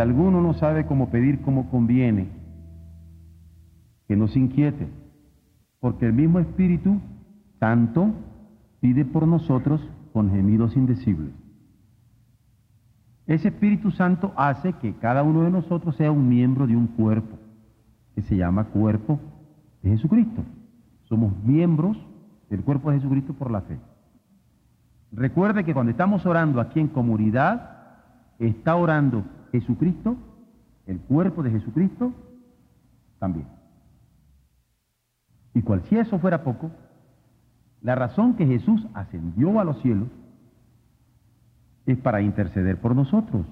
Alguno no sabe cómo pedir como conviene, que no se inquiete, porque el mismo Espíritu Santo pide por nosotros con gemidos indecibles. Ese Espíritu Santo hace que cada uno de nosotros sea un miembro de un cuerpo, que se llama cuerpo de Jesucristo. Somos miembros del cuerpo de Jesucristo por la fe. Recuerde que cuando estamos orando aquí en comunidad, está orando Jesucristo, el cuerpo de Jesucristo, también. Y cual si eso fuera poco, la razón que Jesús ascendió a los cielos es para interceder por nosotros.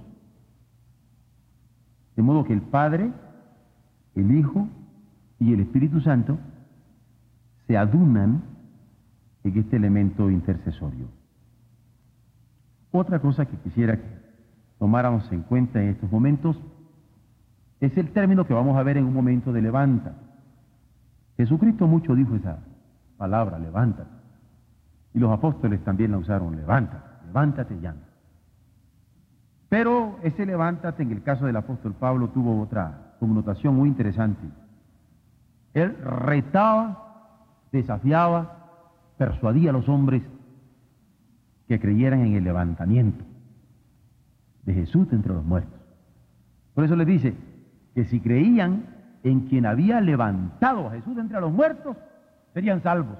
De modo que el Padre, el Hijo y el Espíritu Santo se adunan en este elemento intercesorio. Otra cosa que quisiera que tomáramos en cuenta en estos momentos es el término que vamos a ver en un momento de levanta. Jesucristo mucho dijo esa palabra, levántate. Y los apóstoles también la usaron, levántate, levántate y. Pero ese levántate en el caso del apóstol Pablo tuvo otra connotación muy interesante. Él retaba, desafiaba, persuadía a los hombres que creyeran en el levantamiento de Jesús entre los muertos. Por eso les dice que si creían en quien había levantado a Jesús entre los muertos, serían salvos.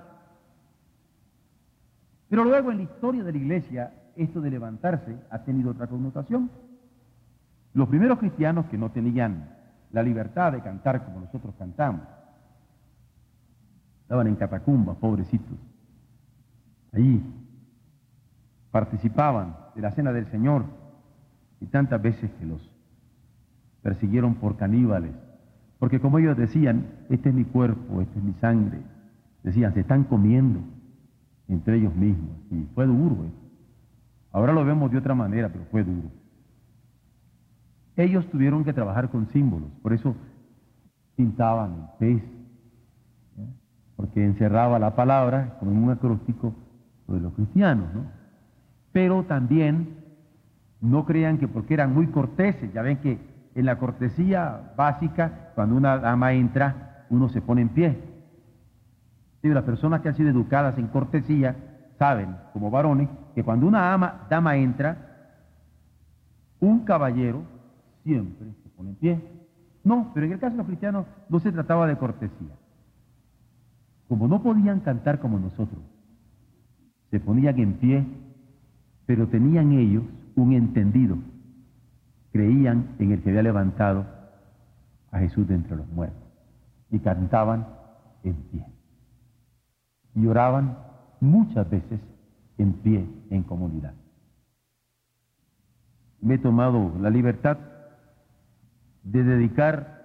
Pero luego en la historia de la iglesia esto de levantarse ha tenido otra connotación. Los primeros cristianos que no tenían la libertad de cantar como nosotros cantamos, estaban en catacumbas, pobrecitos. Allí participaban de la cena del Señor y tantas veces que los persiguieron por caníbales, porque como ellos decían, este es mi cuerpo, este es mi sangre, decían, se están comiendo entre ellos mismos. Y fue duro. ¿eh? Ahora lo vemos de otra manera, pero fue duro. Ellos tuvieron que trabajar con símbolos, por eso pintaban el pez, ¿eh? porque encerraba la palabra como un acróstico de los cristianos, ¿no? Pero también no crean que porque eran muy corteses, ya ven que en la cortesía básica, cuando una dama entra, uno se pone en pie. Las personas que han sido educadas en cortesía saben, como varones, que cuando una ama, dama entra, un caballero siempre se pone en pie. No, pero en el caso de los cristianos no se trataba de cortesía. Como no podían cantar como nosotros, se ponían en pie, pero tenían ellos un entendido. Creían en el que había levantado a Jesús de entre los muertos y cantaban en pie. Y oraban muchas veces en pie, en comunidad. Me he tomado la libertad de dedicar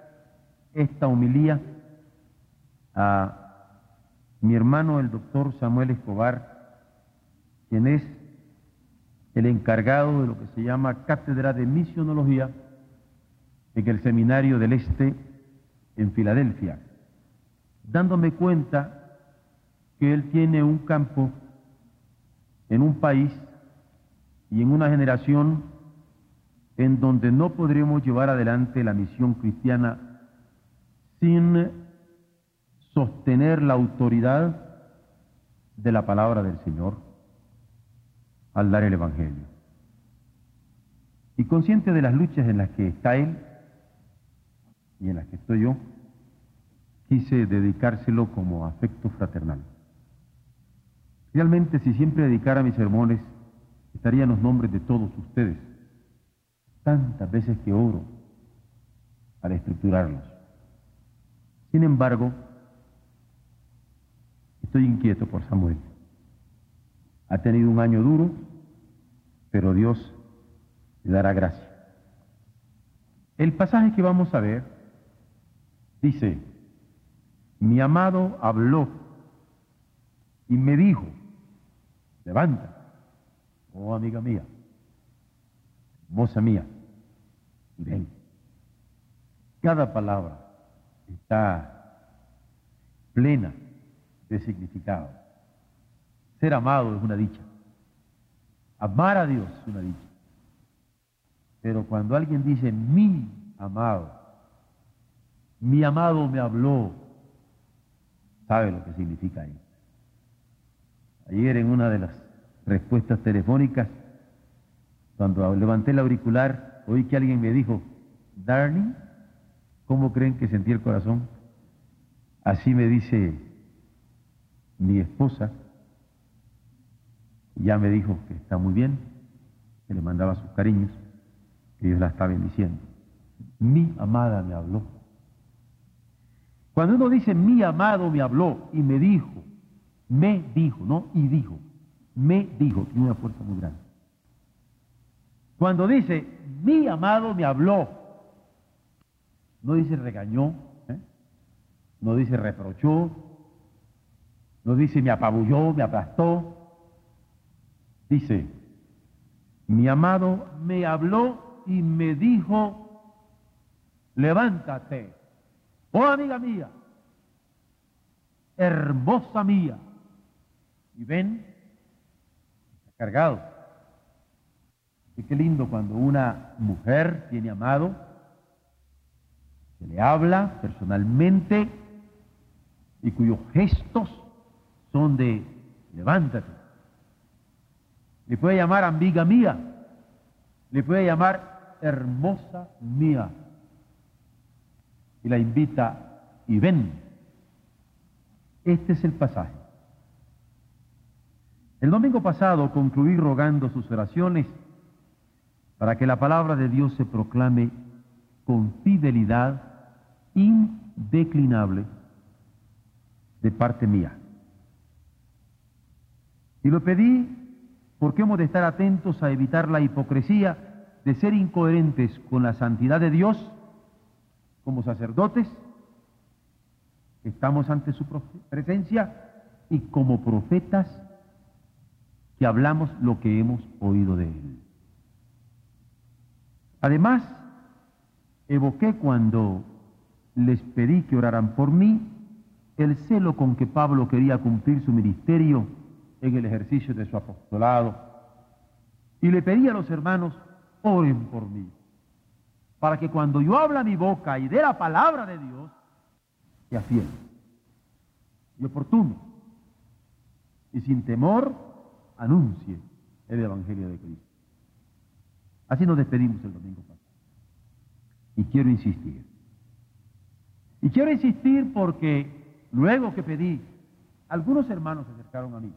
esta homilía a mi hermano el doctor Samuel Escobar, quien es el encargado de lo que se llama Cátedra de Misionología en el Seminario del Este en Filadelfia, dándome cuenta que él tiene un campo en un país y en una generación en donde no podremos llevar adelante la misión cristiana sin sostener la autoridad de la palabra del Señor al dar el Evangelio. Y consciente de las luchas en las que está él y en las que estoy yo, quise dedicárselo como afecto fraternal. Realmente, si siempre dedicara mis sermones, estarían los nombres de todos ustedes, tantas veces que oro para estructurarlos. Sin embargo, estoy inquieto por Samuel. Ha tenido un año duro, pero Dios le dará gracia. El pasaje que vamos a ver dice, mi amado habló y me dijo, levanta, oh amiga mía, moza mía, y ven. Cada palabra está plena de significado. Ser amado es una dicha. Amar a Dios es una dicha. Pero cuando alguien dice mi amado, mi amado me habló, sabe lo que significa ahí. Ayer en una de las respuestas telefónicas, cuando levanté el auricular, oí que alguien me dijo, Darling, ¿cómo creen que sentí el corazón? Así me dice mi esposa, ya me dijo que está muy bien, que le mandaba sus cariños, que Dios la está bendiciendo. Mi amada me habló. Cuando uno dice mi amado me habló y me dijo, me dijo, no y dijo, me dijo, tiene una fuerza muy grande. Cuando dice mi amado me habló, no dice regañó, ¿eh? no dice reprochó, no dice me apabulló, me aplastó. Dice, mi amado me habló y me dijo, levántate, oh amiga mía, hermosa mía. Y ven, cargado. Y qué lindo cuando una mujer tiene amado, se le habla personalmente y cuyos gestos son de levántate. Le puede llamar amiga mía, le puede llamar hermosa mía. Y la invita y ven. Este es el pasaje. El domingo pasado concluí rogando sus oraciones para que la palabra de Dios se proclame con fidelidad indeclinable de parte mía. Y lo pedí porque hemos de estar atentos a evitar la hipocresía de ser incoherentes con la santidad de Dios como sacerdotes, estamos ante su presencia, y como profetas que hablamos lo que hemos oído de Él. Además, evoqué cuando les pedí que oraran por mí el celo con que Pablo quería cumplir su ministerio en el ejercicio de su apostolado. Y le pedí a los hermanos, oren por mí, para que cuando yo habla mi boca y dé la palabra de Dios, sea fiel y oportuno, y sin temor anuncie el Evangelio de Cristo. Así nos despedimos el domingo pasado. Y quiero insistir. Y quiero insistir porque luego que pedí, algunos hermanos se acercaron a mí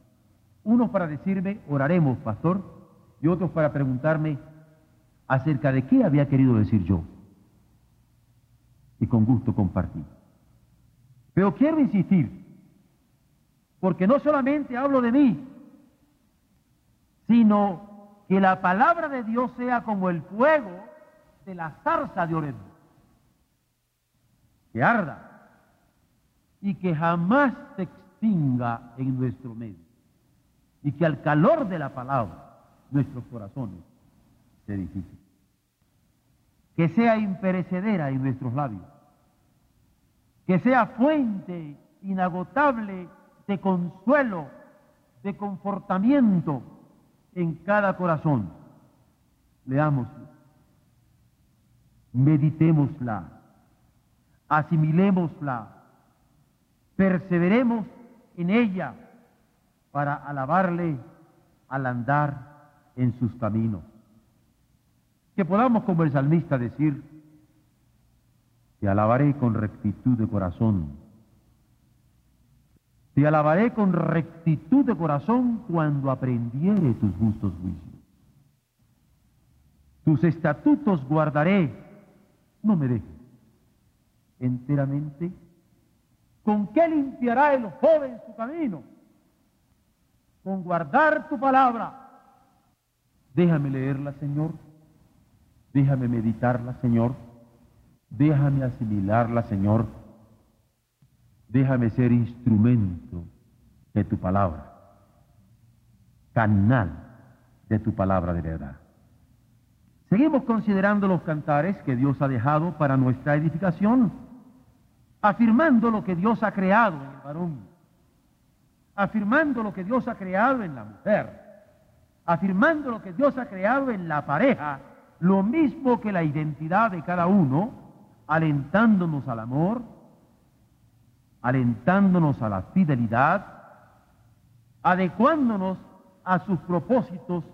unos para decirme, oraremos, pastor, y otros para preguntarme acerca de qué había querido decir yo. Y con gusto compartí. Pero quiero insistir, porque no solamente hablo de mí, sino que la palabra de Dios sea como el fuego de la zarza de Oreb, que arda y que jamás se extinga en nuestro medio y que al calor de la palabra nuestros corazones se edifiquen. Que sea imperecedera en nuestros labios, que sea fuente inagotable de consuelo, de confortamiento en cada corazón. Leámosla, meditémosla, asimilémosla, perseveremos en ella para alabarle al andar en sus caminos. Que podamos como el salmista decir, te alabaré con rectitud de corazón. Te alabaré con rectitud de corazón cuando aprendiere tus justos juicios. Tus estatutos guardaré, no me dejes enteramente. ¿Con qué limpiará el joven su camino? Con guardar tu palabra. Déjame leerla, Señor. Déjame meditarla, Señor. Déjame asimilarla, Señor. Déjame ser instrumento de tu palabra, canal de tu palabra de verdad. Seguimos considerando los cantares que Dios ha dejado para nuestra edificación, afirmando lo que Dios ha creado en el varón, afirmando lo que Dios ha creado en la mujer, afirmando lo que Dios ha creado en la pareja, lo mismo que la identidad de cada uno, alentándonos al amor, alentándonos a la fidelidad, adecuándonos a sus propósitos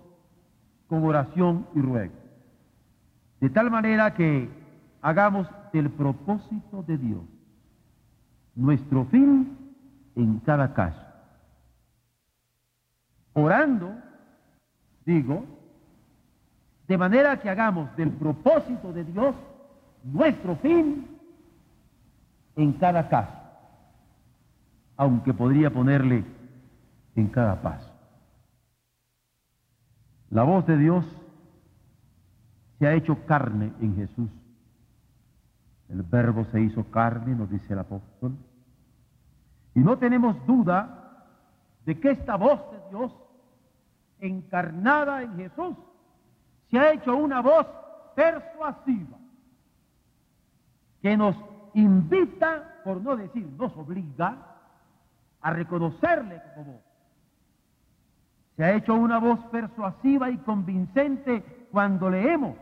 con oración y ruego. De tal manera que hagamos del propósito de Dios nuestro fin en cada caso. Orando, digo, de manera que hagamos del propósito de Dios nuestro fin en cada caso, aunque podría ponerle en cada paso. La voz de Dios se ha hecho carne en Jesús. El verbo se hizo carne, nos dice el apóstol. Y no tenemos duda de que esta voz de Dios, encarnada en Jesús, se ha hecho una voz persuasiva, que nos invita, por no decir nos obliga, a reconocerle como voz. Se ha hecho una voz persuasiva y convincente cuando leemos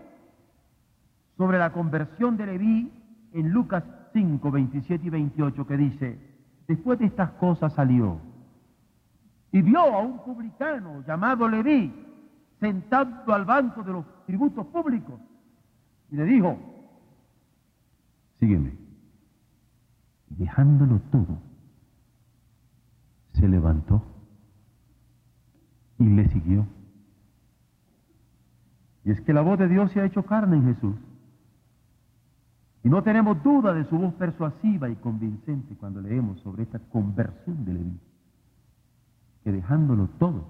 sobre la conversión de Leví en Lucas 5, 27 y 28 que dice, después de estas cosas salió y vio a un publicano llamado Leví sentado al banco de los tributos públicos y le dijo, sígueme. Dejándolo todo, se levantó y le siguió. Y es que la voz de Dios se ha hecho carne en Jesús. Y no tenemos duda de su voz persuasiva y convincente cuando leemos sobre esta conversión de Leví, que dejándolo todo,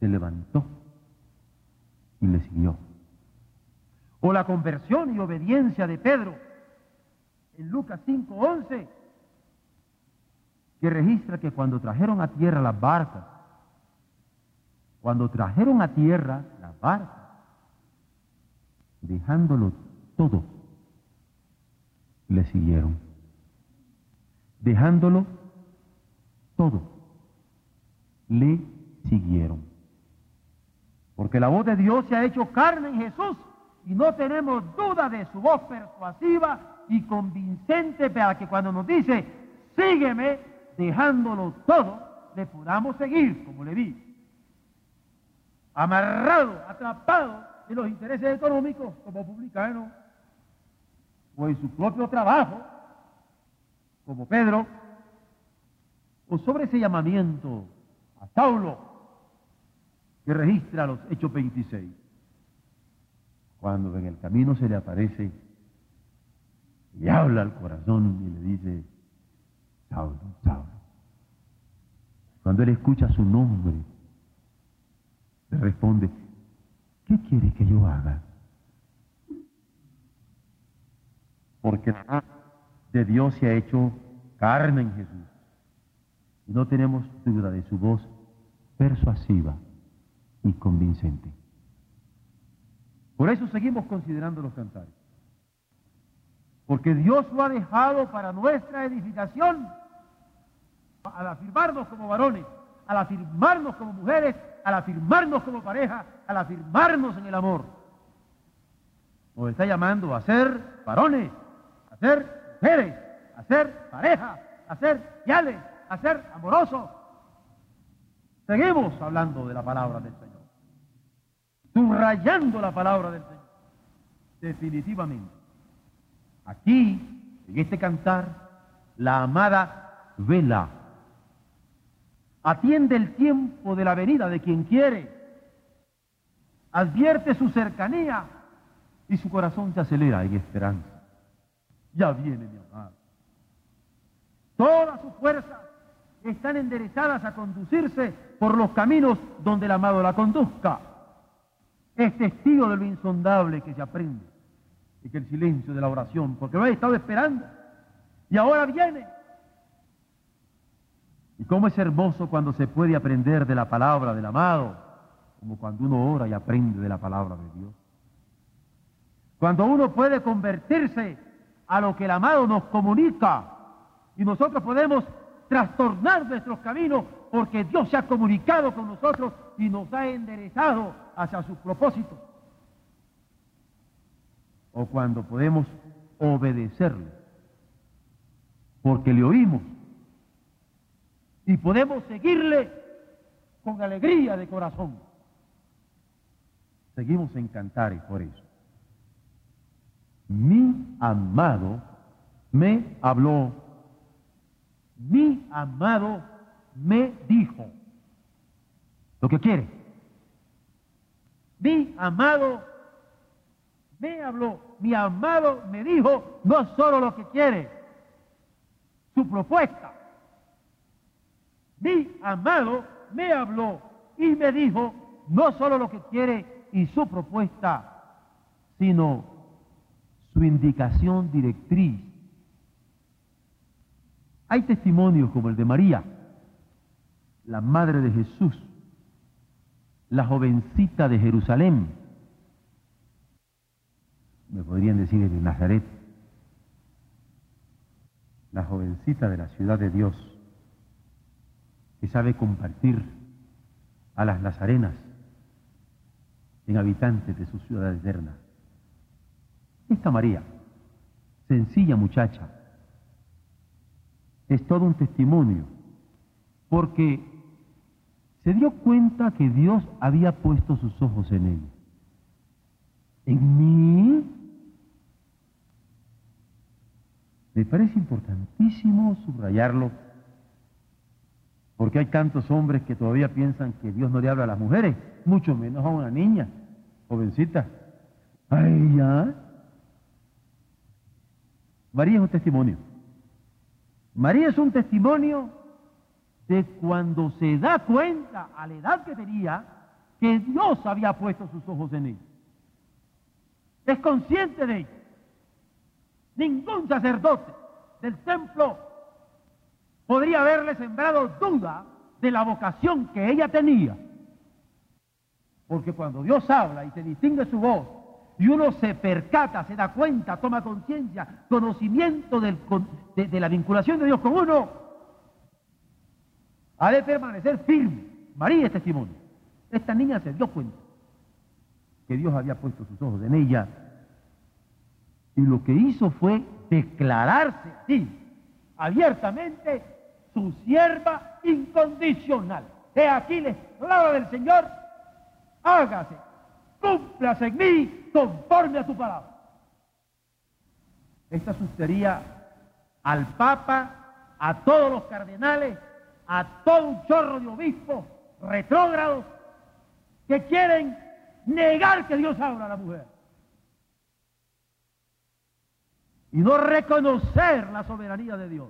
se levantó y le siguió. O la conversión y obediencia de Pedro en Lucas 5:11, que registra que cuando trajeron a tierra las barcas, cuando trajeron a tierra las barcas, dejándolo todo, le siguieron. Dejándolo todo, le siguieron. Porque la voz de Dios se ha hecho carne en Jesús y no tenemos duda de su voz persuasiva y convincente para que cuando nos dice, sígueme, dejándolo todo, le podamos seguir, como le vi. Amarrado, atrapado en los intereses económicos como publicano, o en su propio trabajo, como Pedro, sobre ese llamamiento a Saulo que registra los Hechos 26, cuando en el camino se le aparece, le habla al corazón y le dice, Saulo, Saulo. Cuando él escucha su nombre, le responde, ¿qué quiere que yo haga? porque de Dios se ha hecho carne en Jesús. No tenemos duda de su voz persuasiva y convincente. Por eso seguimos considerando los cantares. Porque Dios lo ha dejado para nuestra edificación, al afirmarnos como varones, al afirmarnos como mujeres, al afirmarnos como pareja, al afirmarnos en el amor. Nos está llamando a ser varones, a ser mujeres, a ser pareja, a ser a ser amorosos. Seguimos hablando de la palabra del Señor, subrayando la palabra del Señor, definitivamente. Aquí, en este cantar, la amada vela atiende el tiempo de la venida de quien quiere, advierte su cercanía y su corazón se acelera en esperanza ya viene mi amado. Todas sus fuerzas están enderezadas a conducirse por los caminos donde el amado la conduzca. Es testigo de lo insondable que se aprende. y que el silencio de la oración, porque lo he estado esperando. Y ahora viene. Y cómo es hermoso cuando se puede aprender de la palabra del amado, como cuando uno ora y aprende de la palabra de Dios. Cuando uno puede convertirse a lo que el amado nos comunica y nosotros podemos trastornar nuestros caminos porque Dios se ha comunicado con nosotros y nos ha enderezado hacia sus propósitos. O cuando podemos obedecerle porque le oímos y podemos seguirle con alegría de corazón. Seguimos en cantares por eso. Mi amado me habló, mi amado me dijo lo que quiere. Mi amado me habló, mi amado me dijo no solo lo que quiere, su propuesta. Mi amado me habló y me dijo no solo lo que quiere y su propuesta, sino su indicación directriz. Hay testimonios como el de María, la madre de Jesús, la jovencita de Jerusalén, me podrían decir de Nazaret, la jovencita de la ciudad de Dios, que sabe compartir a las nazarenas en habitantes de su ciudad eterna. Esta María, sencilla muchacha, es todo un testimonio, porque se dio cuenta que Dios había puesto sus ojos en ella. En mí Me parece importantísimo subrayarlo, porque hay tantos hombres que todavía piensan que Dios no le habla a las mujeres, mucho menos a una niña, jovencita. Ay, ya. María es un testimonio. María es un testimonio de cuando se da cuenta a la edad que tenía que Dios había puesto sus ojos en ella. Es consciente de ello. Ningún sacerdote del templo podría haberle sembrado duda de la vocación que ella tenía. Porque cuando Dios habla y se distingue su voz, y uno se percata, se da cuenta, toma conciencia, conocimiento de, la vinculación de Dios con uno, ha de permanecer firme. María es testimonio. Esta niña se dio cuenta que Dios había puesto sus ojos en ella y lo que hizo fue declararse así, abiertamente, su sierva incondicional. He aquí la palabra del Señor, hágase, cúmplase en mí conforme a tu palabra. Esta sucedería al Papa, a todos los cardenales, a todo un chorro de obispos retrógrados que quieren negar que Dios habla a la mujer. y no reconocer la soberanía de Dios,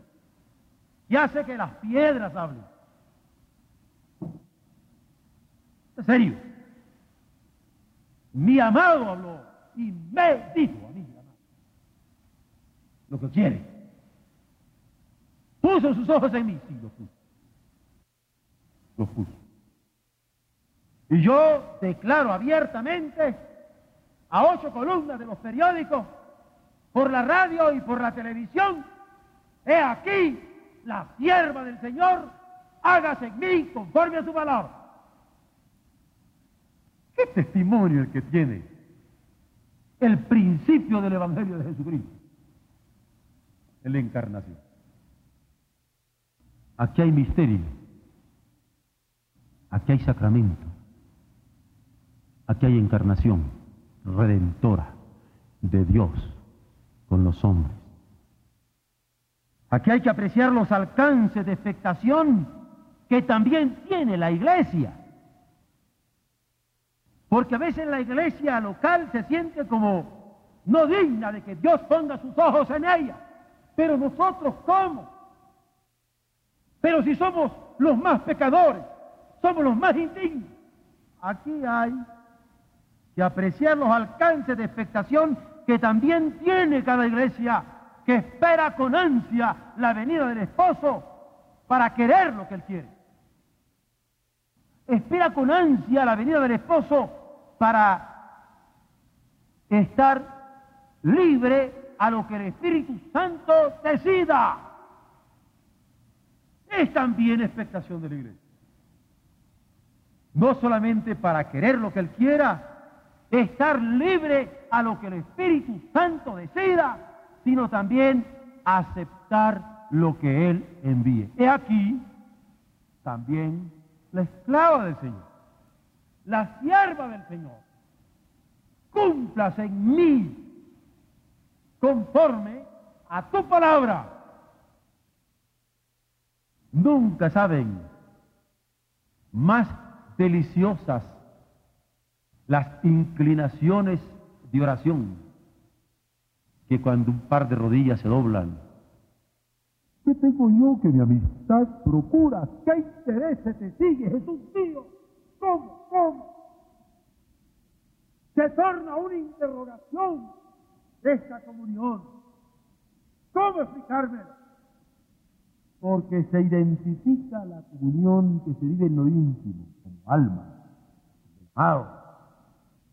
y hace que las piedras hablen. En serio. Mi amado habló y me dijo a mí, lo que quiere. Puso sus ojos en mí, sí, lo puso. Lo puso. Y yo declaro abiertamente a ocho columnas de los periódicos por la radio y por la televisión. He aquí la sierva del Señor, hágase en mí conforme a su palabra. ¿Qué testimonio el que tiene el principio del Evangelio de Jesucristo? En la encarnación. Aquí hay misterio. Aquí hay sacramento. Aquí hay encarnación redentora de Dios con los hombres. Aquí hay que apreciar los alcances de expectación que también tiene la iglesia. Porque a veces la iglesia local se siente como no digna de que Dios ponga sus ojos en ella. Pero nosotros, ¿cómo? Pero si somos los más pecadores, somos los más indignos. Aquí hay que apreciar los alcances de expectación que también tiene cada iglesia que espera con ansia la venida del esposo para querer lo que él quiere. Espera con ansia la venida del esposo para estar libre a lo que el Espíritu Santo decida. Es también expectación de la iglesia. No solamente para querer lo que Él quiera, estar libre a lo que el Espíritu Santo decida, sino también aceptar lo que Él envíe. He aquí también la esclava del Señor, la sierva del Señor. Cumplas en mí conforme a tu palabra. Nunca saben más deliciosas las inclinaciones de oración que cuando un par de rodillas se doblan. ¿Qué tengo yo que mi amistad procura? ¿Qué interés te sigue, Jesús mío? ¿Cómo? ¿Cómo? Se torna una interrogación esta comunión. ¿Cómo explicármelo? Porque se identifica la comunión que se vive en lo íntimo, como alma, amado.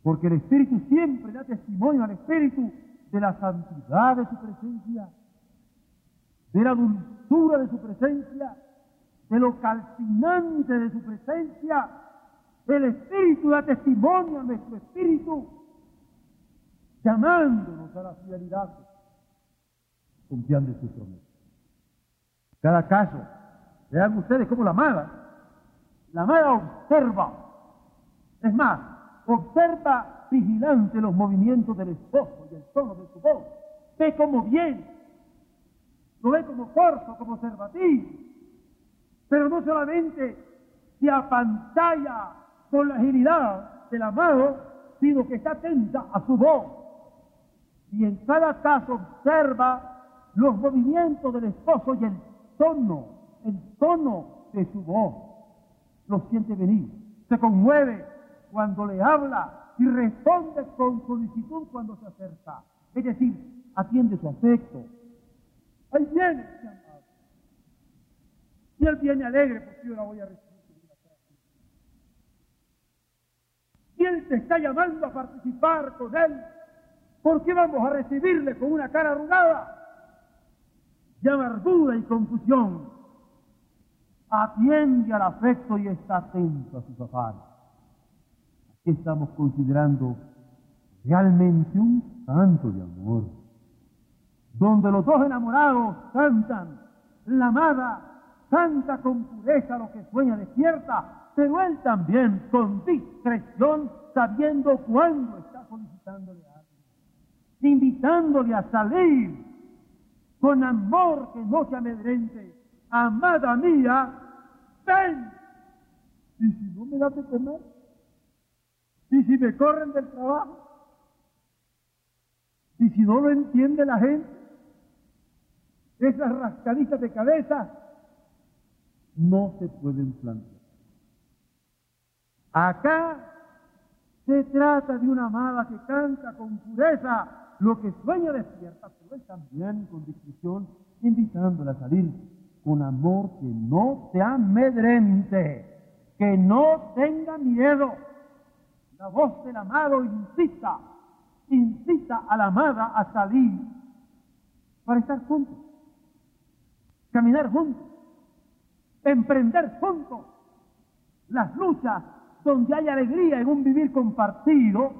Porque el Espíritu siempre da testimonio al Espíritu de la santidad de su presencia, de la dulzura de su presencia, de lo calcinante de su presencia. El Espíritu da testimonio a nuestro Espíritu, llamándonos a la fidelidad, confiando en su promesa. Cada caso, vean ustedes cómo la amada, la amada observa, es más, observa vigilante los movimientos del esposo y el tono de su voz, ve como bien, lo ve como corto, como observativo, pero no solamente se apantalla con la agilidad del amado, sino que está atenta a su voz. Y en cada caso observa los movimientos del esposo y el tono, el tono de su voz. Lo siente venir, se conmueve cuando le habla y responde con solicitud cuando se acerca. Es decir, atiende su afecto. Ahí viene, Y él viene alegre porque yo la voy a recibir. Él te está llamando a participar con él. ¿Por qué vamos a recibirle con una cara arrugada? de amargura y confusión, atiende al afecto y está atento a sus afanes. Aquí estamos considerando realmente un canto de amor, donde los dos enamorados cantan, la amada canta con pureza lo que sueña despierta, pero él también con discreción, sabiendo cuándo está solicitándole algo, invitándole a salir con amor que no se amedrente. Amada mía, ven. Y si no me das de comer, y si me corren del trabajo, y si no lo entiende la gente, esas rascaditas de cabeza no se pueden plantear. Acá se trata de una amada que canta con pureza lo que sueña despierta, pero también con discreción, invitándola a salir con amor que no te amedrente, que no tenga miedo. La voz del amado incita, incita a la amada a salir para estar juntos, caminar juntos, emprender juntos las luchas donde hay alegría en un vivir compartido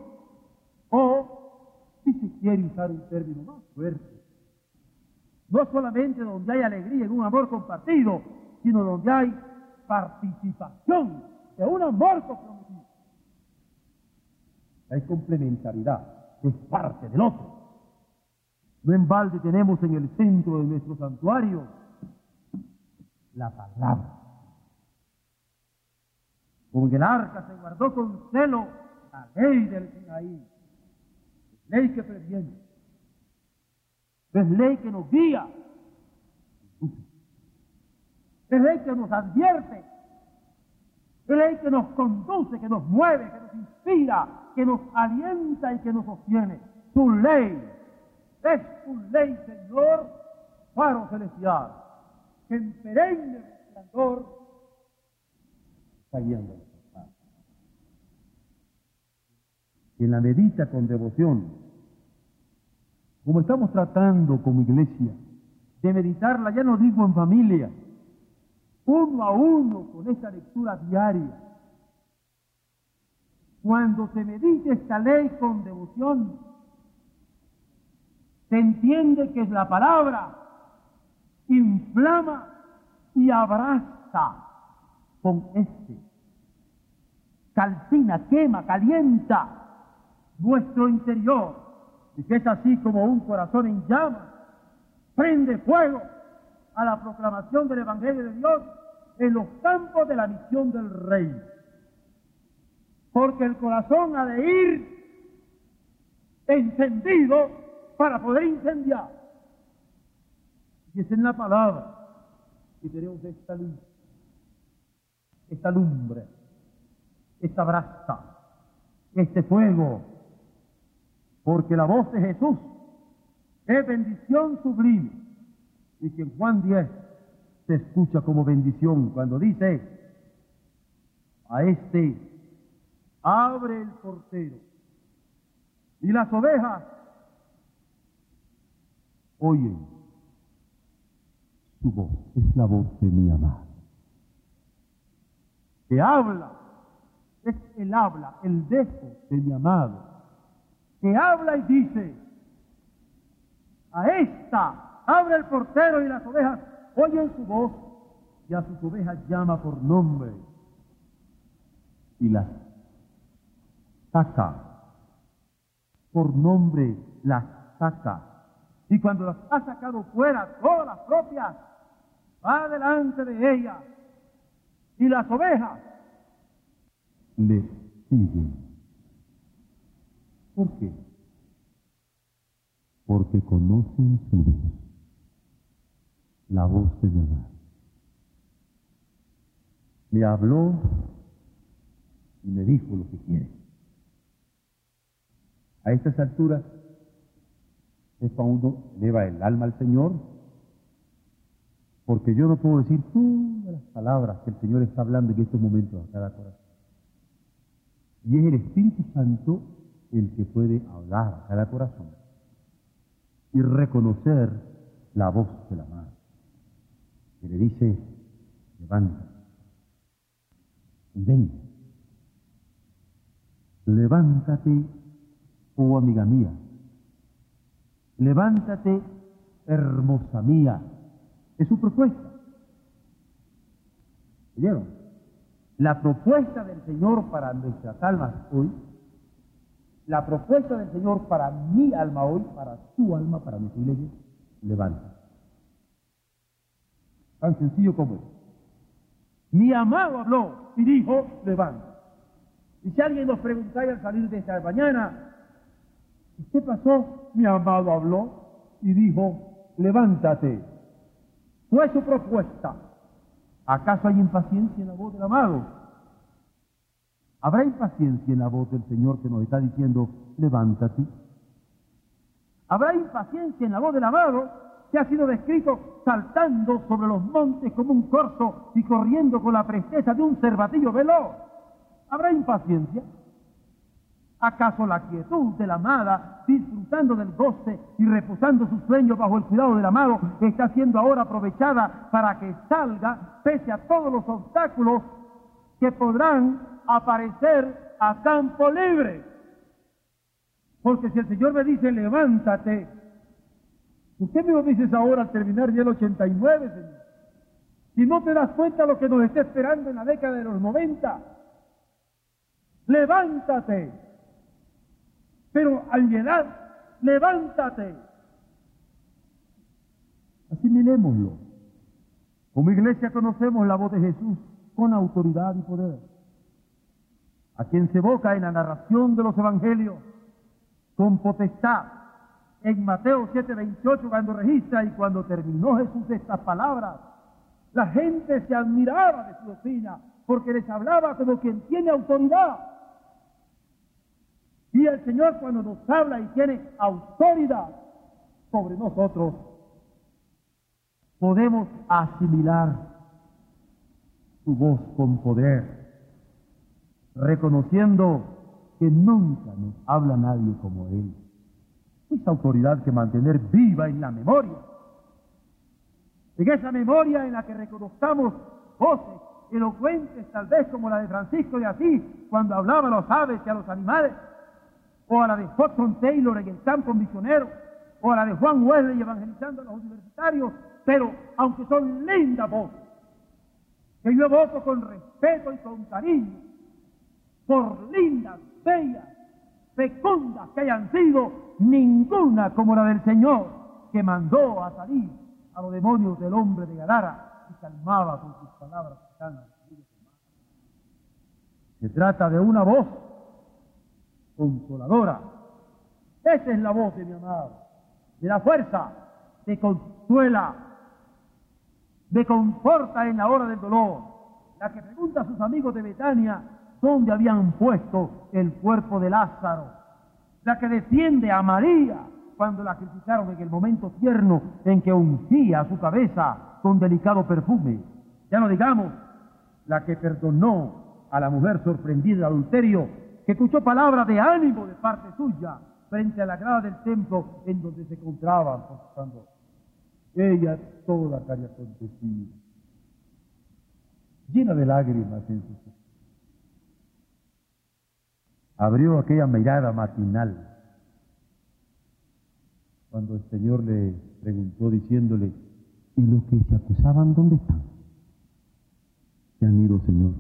o si se quiere usar un término más fuerte. No solamente donde hay alegría en un amor compartido, sino donde hay participación de un amor comprometido. Hay complementariedad, es parte del otro. No en balde tenemos en el centro de nuestro santuario la palabra. Como en el arca se guardó con celo la ley del Sinaí. Ley que previene, es ley que nos guía, es ley que nos advierte, es ley que nos conduce, que nos mueve, que nos inspira, que nos alienta y que nos sostiene. tu ley, es tu ley, Señor, faro celestial, que en perenne resplandor está guiando. Quien la medita con devoción, como estamos tratando como iglesia, de meditarla, ya no digo en familia, uno a uno con esta lectura diaria. Cuando se medite esta ley con devoción, se entiende que es la palabra inflama y abraza con este. Calcina, quema, calienta nuestro interior. Y que es así como un corazón en llamas, prende fuego a la proclamación del Evangelio de Dios en los campos de la misión del Rey. Porque el corazón ha de ir encendido para poder incendiar. Y es en la palabra que tenemos esta luz, esta lumbre, esta brasa, este fuego. Porque la voz de Jesús es bendición sublime. Y que en Juan 10 se escucha como bendición cuando dice, a este abre el portero y las ovejas oyen su voz, es la voz de mi amado. Que habla, es el habla, el dejo de mi amado. Que habla y dice, a esta abre el portero y las ovejas oyen su voz y a sus ovejas llama por nombre y las saca. Por nombre las saca. Y cuando las ha sacado fuera, todas las propias, va delante de ellas. Y las ovejas le siguen. ¿Por qué? Porque conocen su voz la voz de Jehová. Me habló y me dijo lo que quiere. A estas alturas es cuando eleva el alma al Señor, porque yo no puedo decir todas las palabras que el Señor está hablando en estos momentos a cada corazón. Y es el Espíritu Santo el que puede hablar a cada corazón y reconocer la voz de la madre que le dice, levanta ven. Levántate, oh amiga mía. Levántate, hermosa mía. Es su propuesta. ¿Oyeron? La propuesta del Señor para nuestras almas hoy, la propuesta del Señor para mi alma hoy, para tu alma, para nuestra iglesia, levántate. Tan sencillo como es. Mi amado habló y dijo, levanta. Y si alguien nos preguntara al salir de esta mañana, ¿qué pasó? Mi amado habló y dijo, levántate. Fue su propuesta. ¿Acaso hay impaciencia en la voz del amado? ¿Habrá impaciencia en la voz del Señor que nos está diciendo, levántate? ¿Habrá impaciencia en la voz del amado que ha sido descrito saltando sobre los montes como un corzo y corriendo con la presteza de un cervatillo veloz. ¿Habrá impaciencia? ¿Acaso la quietud de la amada, disfrutando del goce y reposando su sueño bajo el cuidado del amado, está siendo ahora aprovechada para que salga, pese a todos los obstáculos que podrán aparecer a campo libre? Porque si el Señor me dice, levántate, ¿Por me lo dices ahora al terminar el 89, Señor? Si no te das cuenta de lo que nos está esperando en la década de los 90, levántate. Pero al llegar, levántate. Asimilémoslo. Como iglesia conocemos la voz de Jesús con autoridad y poder. A quien se evoca en la narración de los evangelios con potestad en Mateo 7:28 cuando registra y cuando terminó Jesús estas palabras, la gente se admiraba de su doctrina porque les hablaba como quien tiene autoridad. Y el Señor cuando nos habla y tiene autoridad sobre nosotros, podemos asimilar su voz con poder, reconociendo que nunca nos habla nadie como Él. Esa autoridad que mantener viva en la memoria. En esa memoria en la que reconozcamos voces elocuentes, tal vez como la de Francisco de Asís, cuando hablaba a los aves y a los animales, o a la de Hudson Taylor en el campo misionero, o a la de Juan Wesley evangelizando a los universitarios, pero aunque son lindas voces, que yo evoco con respeto y con cariño, por lindas, bellas, fecundas que hayan sido, ninguna como la del Señor, que mandó a salir a los demonios del hombre de Gadara y calmaba con sus palabras Se trata de una voz consoladora. Esa es la voz de mi amado. De la fuerza, te consuela, me conforta en la hora del dolor. La que pregunta a sus amigos de Betania dónde habían puesto el cuerpo de Lázaro. La que defiende a María cuando la criticaron en el momento tierno en que ungía su cabeza con delicado perfume. Ya no digamos la que perdonó a la mujer sorprendida de adulterio, escuchó palabras de ánimo de parte suya frente a la grada del templo en donde se encontraban ella toda había acontecido, llena de lágrimas en sus ojos. Abrió aquella mirada matinal cuando el Señor le preguntó diciéndole, ¿y los que se acusaban dónde están? Se han ido, Señor.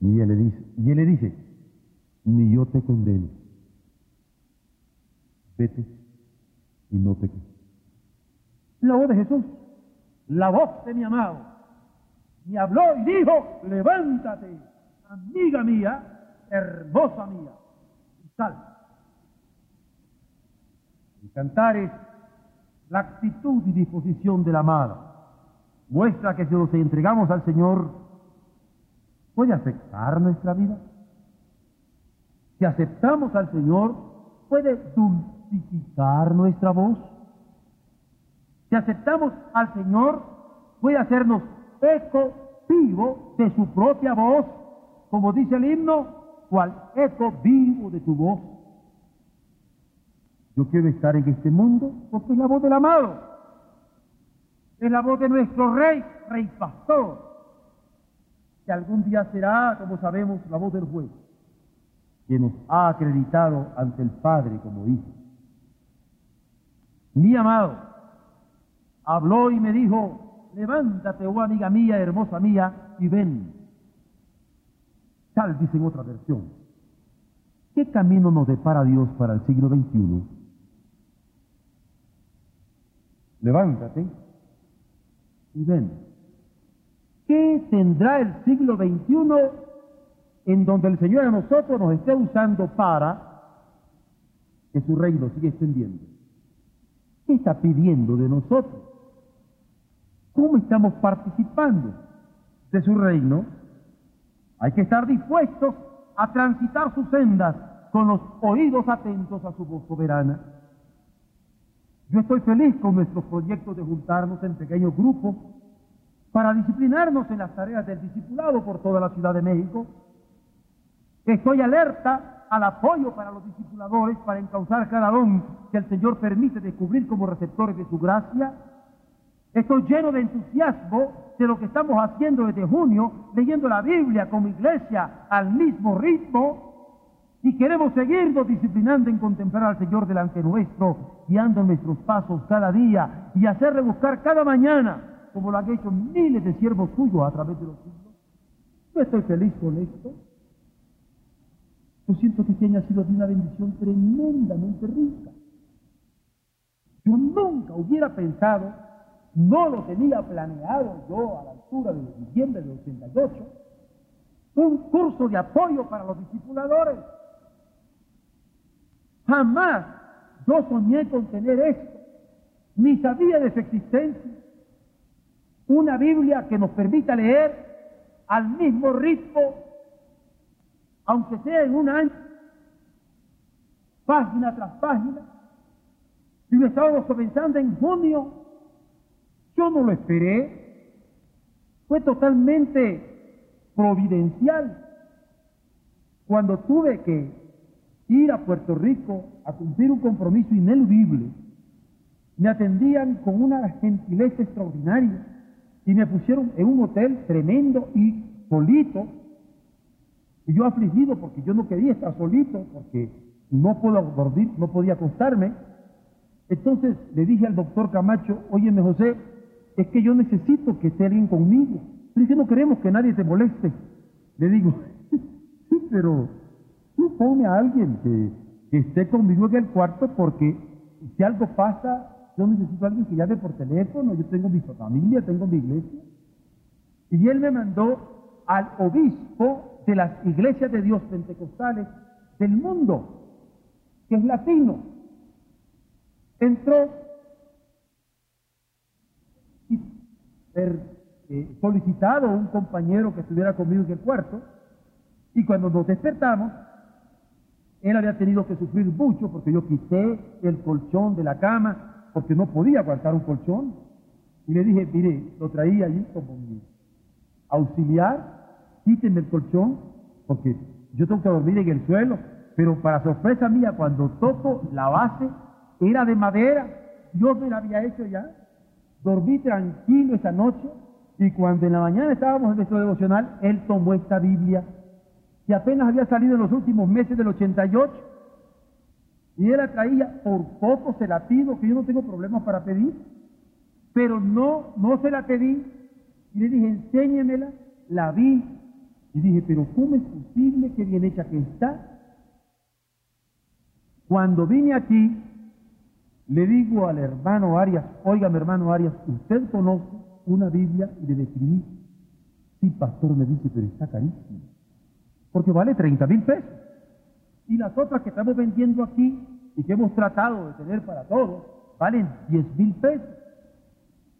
Y él le dice, y él le dice, ni yo te condeno. Vete y no te la voz de Jesús, la voz de mi amado. Y habló y dijo, levántate, amiga mía, hermosa mía, y sal. El cantar es la actitud y disposición de la amada. Muestra que si nos entregamos al Señor, puede afectar nuestra vida. Si aceptamos al Señor, puede dulcificar nuestra voz. Si aceptamos al Señor, puede hacernos eco vivo de su propia voz, como dice el himno, cual eco vivo de tu voz. Yo quiero estar en este mundo porque es la voz del amado, es la voz de nuestro rey, rey pastor, que algún día será, como sabemos, la voz del juez, que nos ha acreditado ante el Padre como hijo. Mi amado, habló y me dijo, levántate, oh amiga mía, hermosa mía, y ven. Tal dice en otra versión. ¿Qué camino nos depara Dios para el siglo XXI? Levántate y ven. ¿Qué tendrá el siglo XXI en donde el Señor a nosotros nos esté usando para que su reino siga extendiendo? ¿Qué está pidiendo de nosotros? ¿Cómo estamos participando de su reino? Hay que estar dispuestos a transitar sus sendas con los oídos atentos a su voz soberana. Yo estoy feliz con nuestros proyectos de juntarnos en pequeños grupos para disciplinarnos en las tareas del discipulado por toda la Ciudad de México. Estoy alerta al apoyo para los discipuladores para encauzar cada don que el Señor permite descubrir como receptores de su gracia Estoy lleno de entusiasmo de lo que estamos haciendo desde junio, leyendo la Biblia como iglesia al mismo ritmo. Y queremos seguirnos disciplinando en contemplar al Señor delante nuestro, guiando nuestros pasos cada día y hacerle buscar cada mañana, como lo han hecho miles de siervos suyos a través de los siglos. Yo estoy feliz con esto. Yo siento que este ha sido de una bendición tremendamente rica. Yo nunca hubiera pensado no lo tenía planeado yo a la altura de diciembre del 88, un curso de apoyo para los discipuladores. Jamás yo soñé con tener esto, ni sabía de su existencia. Una Biblia que nos permita leer al mismo ritmo, aunque sea en un año, página tras página. Y lo estábamos comenzando en junio. Yo no lo esperé. Fue totalmente providencial. Cuando tuve que ir a Puerto Rico a cumplir un compromiso ineludible, me atendían con una gentileza extraordinaria y me pusieron en un hotel tremendo y solito. Y yo afligido porque yo no quería estar solito, porque no puedo dormir, no podía acostarme. Entonces le dije al doctor Camacho, óyeme José, es que yo necesito que esté alguien conmigo. Le no queremos que nadie te moleste. Le digo, sí, pero tú ponme a alguien que, que esté conmigo en el cuarto porque si algo pasa, yo necesito a alguien que llame por teléfono, yo tengo mi familia, tengo mi iglesia. Y él me mandó al obispo de las iglesias de Dios pentecostales del mundo, que es latino. Entró y eh, solicitado un compañero que estuviera conmigo en el cuarto, y cuando nos despertamos, él había tenido que sufrir mucho porque yo quité el colchón de la cama porque no podía aguantar un colchón. Y le dije, mire, lo traía allí como mi auxiliar, quítenme el colchón porque yo tengo que dormir en el suelo. Pero para sorpresa mía, cuando toco la base, era de madera. Dios me la había hecho ya. Dormí tranquilo esa noche y cuando en la mañana estábamos en nuestro devocional, él tomó esta Biblia que apenas había salido en los últimos meses del 88, y él la traía, por poco se la pido, que yo no tengo problemas para pedir, pero no, no se la pedí, y le dije, enséñemela, la vi, y dije, pero ¿cómo es posible que bien hecha que está? Cuando vine aquí, le digo al hermano Arias, oiga hermano Arias, usted conoce una Biblia y le describí, sí pastor me dice, pero está carísimo porque vale 30 mil pesos. Y las otras que estamos vendiendo aquí y que hemos tratado de tener para todos, valen 10 mil pesos.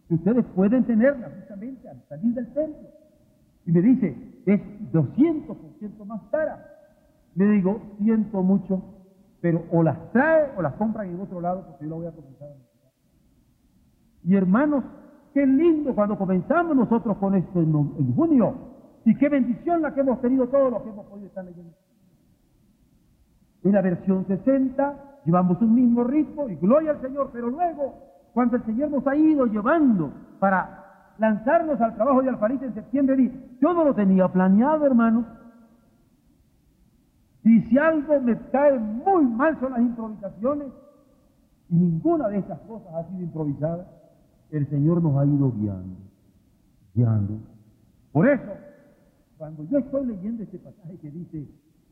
Y ustedes pueden tenerlas justamente al salir del templo. Y me dice, es 200% más cara. Le digo, siento mucho, pero o las trae o las compran en otro lado porque yo la voy a comenzar. Y hermanos, qué lindo cuando comenzamos nosotros con esto en, en junio, y qué bendición la que hemos tenido todos los que hemos podido estar leyendo. En la versión 60 llevamos un mismo ritmo y gloria al Señor, pero luego, cuando el Señor nos ha ido llevando para lanzarnos al trabajo de Alfarita en septiembre, yo no lo tenía planeado, hermano. Y si algo me cae muy mal son las improvisaciones, y ninguna de estas cosas ha sido improvisada, el Señor nos ha ido guiando, guiando. Por eso, cuando yo estoy leyendo este pasaje que dice,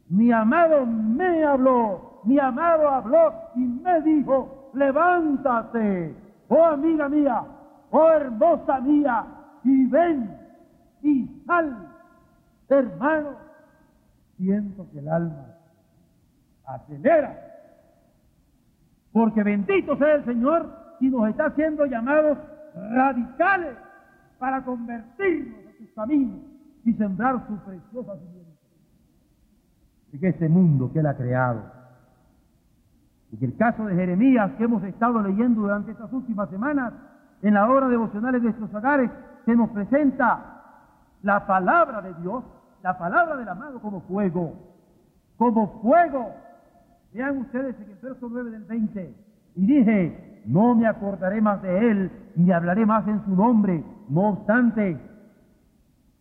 mi amado me habló, mi amado habló y me dijo, levántate, oh amiga mía, oh hermosa mía, y ven y sal, hermano. Siento que el alma acelera, porque bendito sea el Señor y nos está haciendo llamados radicales para convertirnos a sus caminos y sembrar su preciosa que este mundo que Él ha creado. Y que el caso de Jeremías que hemos estado leyendo durante estas últimas semanas en la hora devocional de nuestros hogares, se nos presenta la palabra de Dios, la palabra del amado como fuego, como fuego. Vean ustedes en el verso 9 del 20. Y dije, no me acordaré más de él, ni hablaré más en su nombre. No obstante,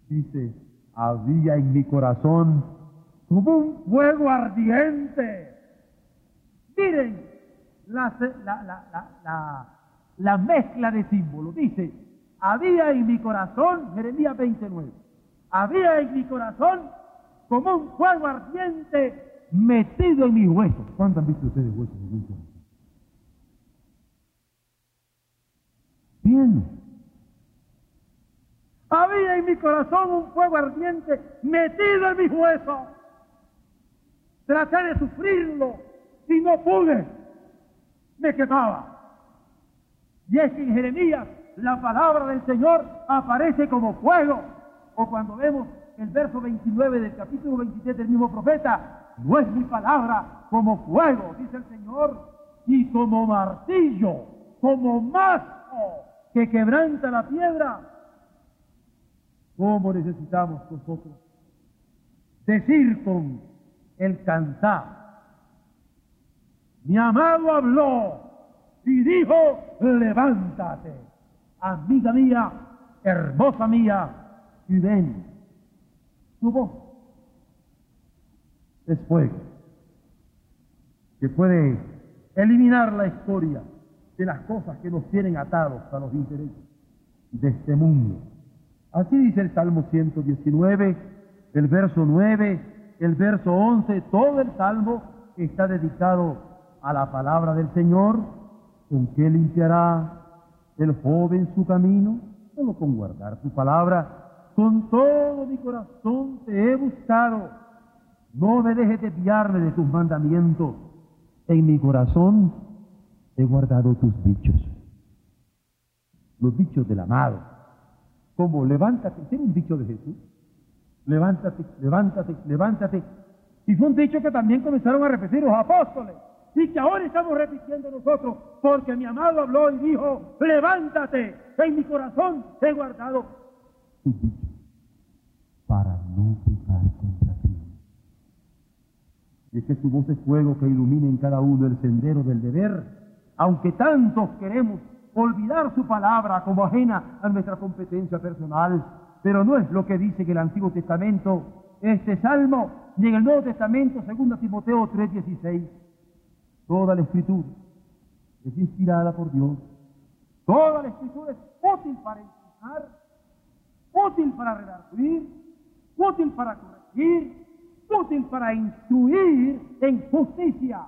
dice, había en mi corazón como un fuego ardiente. Miren la, la, mezcla de símbolos. Dice, había en mi corazón, Jeremías 29, había en mi corazón como un fuego ardiente metido en mis huesos. ¿Cuántos han visto ustedes huesos Bien. Había en mi corazón un fuego ardiente metido en mis huesos. Traté de sufrirlo y no pude. Me quedaba. Y es que en Jeremías la palabra del Señor aparece como fuego. O cuando vemos el verso 29 del capítulo 27 del mismo profeta, no es mi palabra como fuego, dice el Señor, y como martillo, como mazo que quebranta la piedra. ¿Cómo necesitamos nosotros decir con el cantar? Mi amado habló y dijo, levántate, amiga mía, hermosa mía, y ven. Su voz es fuego que puede eliminar la historia de las cosas que nos tienen atados a los intereses de este mundo. Así dice el Salmo 119, el verso 9, el verso 11, todo el Salmo está dedicado a la palabra del Señor. ¿Con qué limpiará el joven su camino? Solo con guardar tu palabra. Con todo mi corazón te he buscado. No me dejes desviarme de tus mandamientos. En mi corazón he guardado tus dichos. Los dichos del amado. Como levántate, tiene un dicho de Jesús. Levántate, levántate, levántate. Y fue un dicho que también comenzaron a repetir los apóstoles. Y que ahora estamos repitiendo nosotros. Porque mi amado habló y dijo, levántate. En mi corazón he guardado tus dichos. Para no pecar contra ti. Y es que tu voz es fuego que ilumina en cada uno el sendero del deber aunque tantos queremos olvidar su palabra como ajena a nuestra competencia personal, pero no es lo que dice en el Antiguo Testamento este salmo, ni en el Nuevo Testamento, 2 Timoteo 3:16. Toda la escritura es inspirada por Dios. Toda la escritura es útil para enseñar, útil para redarguir, útil para corregir, útil para instruir en justicia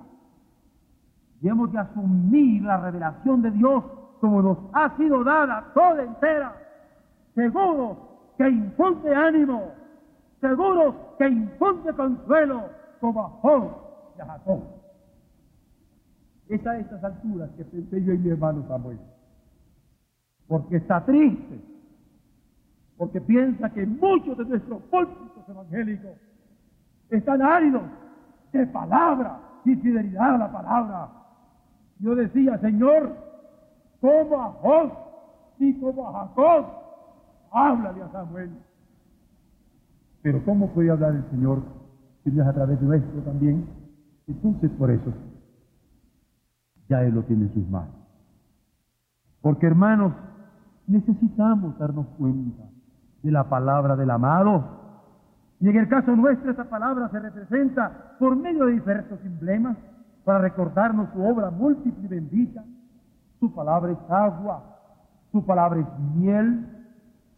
y hemos de asumir la revelación de Dios como nos ha sido dada toda entera, seguros que infunde ánimo, seguros que infunde consuelo, como a Job y a Jacob. Es a estas alturas que pensé yo y mi hermano Samuel, porque está triste, porque piensa que muchos de nuestros púlpitos evangélicos están áridos de palabra y fidelidad a la palabra yo decía, Señor, como a Jos y como a Jacob, háblale a Samuel. Pero ¿cómo puede hablar el Señor si no es a través de nuestro también? Entonces, por eso, ya Él lo tiene en sus manos. Porque, hermanos, necesitamos darnos cuenta de la palabra del amado. Y en el caso nuestro, esa palabra se representa por medio de diversos emblemas para recordarnos su obra múltiple y bendita. Su palabra es agua, su palabra es miel,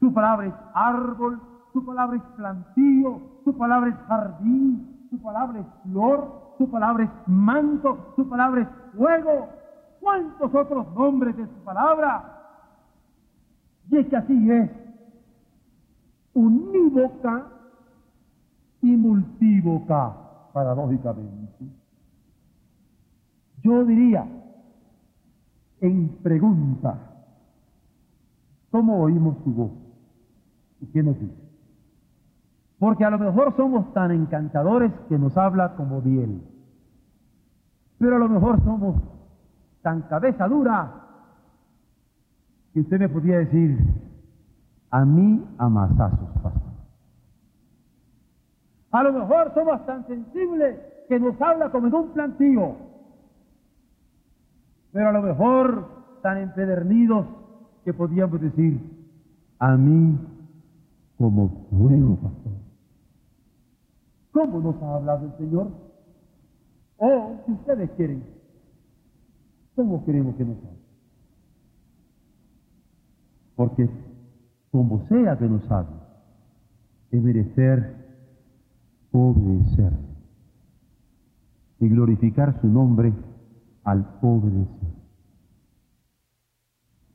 su palabra es árbol, su palabra es plantío, su palabra es jardín, su palabra es flor, su palabra es manto, su palabra es fuego. ¿Cuántos otros nombres de su palabra? Y es que así es, unívoca y multívoca, paradójicamente. Yo diría, en pregunta, ¿cómo oímos su voz? ¿Y qué nos dice? Porque a lo mejor somos tan encantadores que nos habla como bien, pero a lo mejor somos tan cabeza dura que usted me podría decir, a mí amasazos, pastor. A lo mejor somos tan sensibles que nos habla como en un plantío pero a lo mejor tan empedernidos que podíamos decir, a mí como fuego, pastor. ¿Cómo nos ha hablado el Señor? O, si ustedes quieren, ¿cómo queremos que nos hable? Porque como sea que nos hable, es merecer obedecer y glorificar su nombre al obedecer.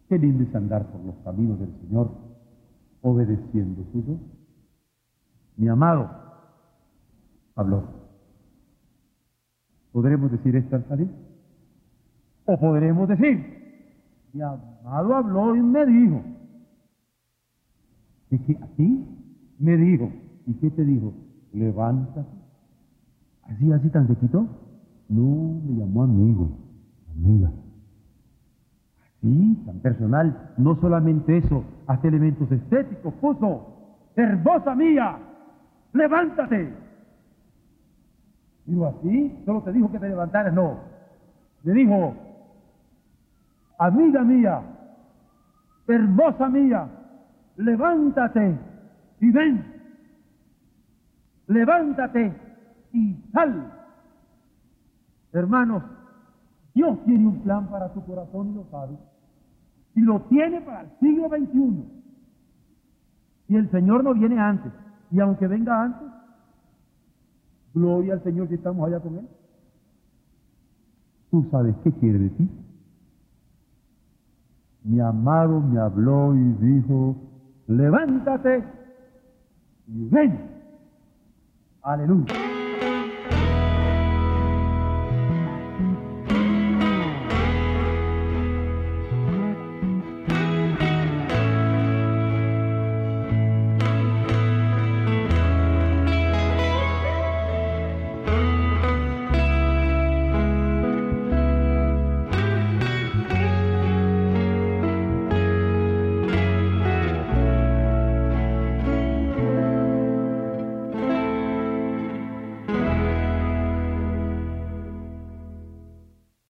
Qué lindo es andar por los caminos del Señor obedeciendo su voz. Mi amado habló. ¿Podremos decir esto al salir? O podremos decir, mi amado habló y me dijo. ¿Y qué? ¿Así? Me dijo. ¿Y qué te dijo? Levántate, Así, así tan sequito. No, me llamó amigo, amiga. Así, tan personal. No solamente eso, hasta elementos estéticos puso. Hermosa mía, levántate. Digo así, solo te dijo que te levantaras, no. Le dijo, amiga mía, hermosa mía, levántate y ven. Levántate y sal. Hermanos, Dios tiene un plan para tu corazón y lo sabe. Y lo tiene para el siglo XXI. Y el Señor no viene antes. Y aunque venga antes, gloria al Señor si estamos allá con Él. Tú sabes qué quiere decir. Mi amado me habló y dijo, levántate y ven. Aleluya.